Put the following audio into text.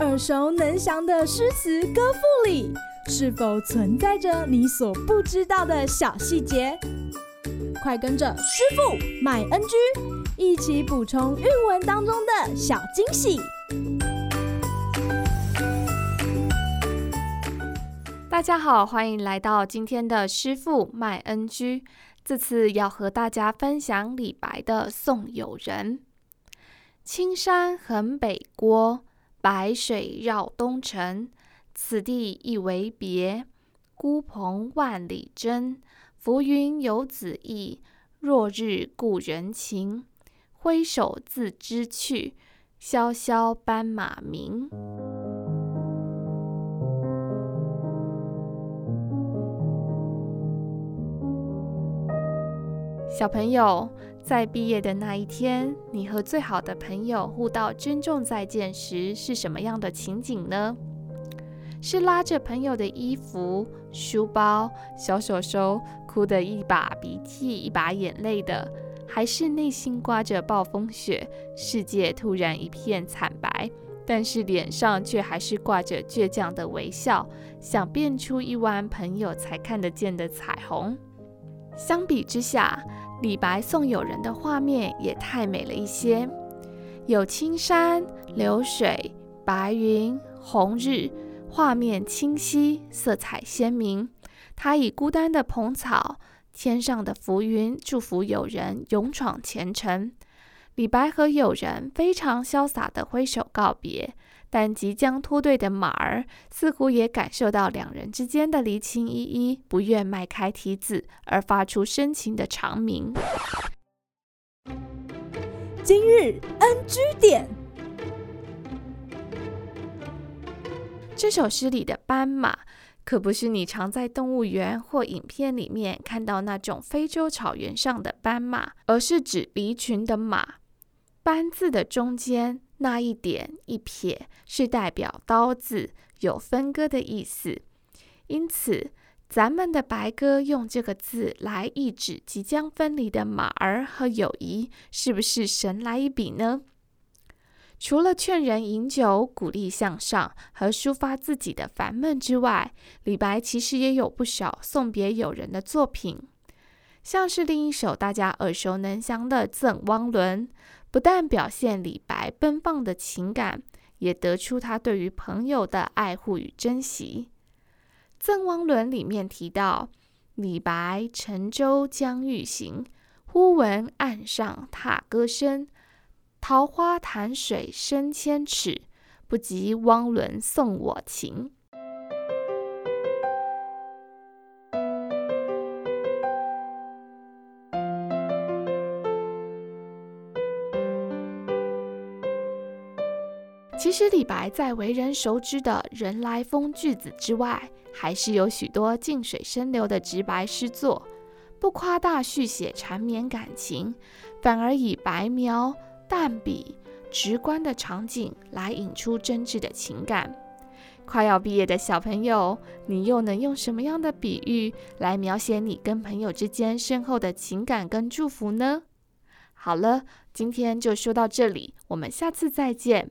耳熟能详的诗词歌赋里，是否存在着你所不知道的小细节？快跟着师傅麦恩居一起补充韵文当中的小惊喜！大家好，欢迎来到今天的师傅麦恩居。这次要和大家分享李白的《送友人》：青山横北郭，白水绕东城。此地一为别，孤蓬万里征。浮云游子意，落日故人情。挥手自兹去，萧萧斑马鸣。小朋友，在毕业的那一天，你和最好的朋友互道珍重再见时，是什么样的情景呢？是拉着朋友的衣服、书包、小手手，哭得一把鼻涕一把眼泪的，还是内心刮着暴风雪，世界突然一片惨白，但是脸上却还是挂着倔强的微笑，想变出一弯朋友才看得见的彩虹？相比之下，李白送友人的画面也太美了一些，有青山、流水、白云、红日。画面清晰，色彩鲜明。他以孤单的蓬草、天上的浮云，祝福友人勇闯前程。李白和友人非常潇洒地挥手告别，但即将脱队的马儿似乎也感受到两人之间的离情依依，不愿迈开蹄子，而发出深情的长鸣。今日 NG 点。这首诗里的斑马，可不是你常在动物园或影片里面看到那种非洲草原上的斑马，而是指离群的马。斑字的中间那一点一撇，是代表刀字，有分割的意思。因此，咱们的白鸽用这个字来意指即将分离的马儿和友谊，是不是神来一笔呢？除了劝人饮酒、鼓励向上和抒发自己的烦闷之外，李白其实也有不少送别友人的作品，像是另一首大家耳熟能详的《赠汪伦》，不但表现李白奔放的情感，也得出他对于朋友的爱护与珍惜。《赠汪伦》里面提到，李白乘舟将欲行，忽闻岸上踏歌声。桃花潭水深千尺，不及汪伦送我情。其实李白在为人熟知的人来疯句子之外，还是有许多静水深流的直白诗作，不夸大续写缠绵感情，反而以白描。淡笔直观的场景来引出真挚的情感。快要毕业的小朋友，你又能用什么样的比喻来描写你跟朋友之间深厚的情感跟祝福呢？好了，今天就说到这里，我们下次再见，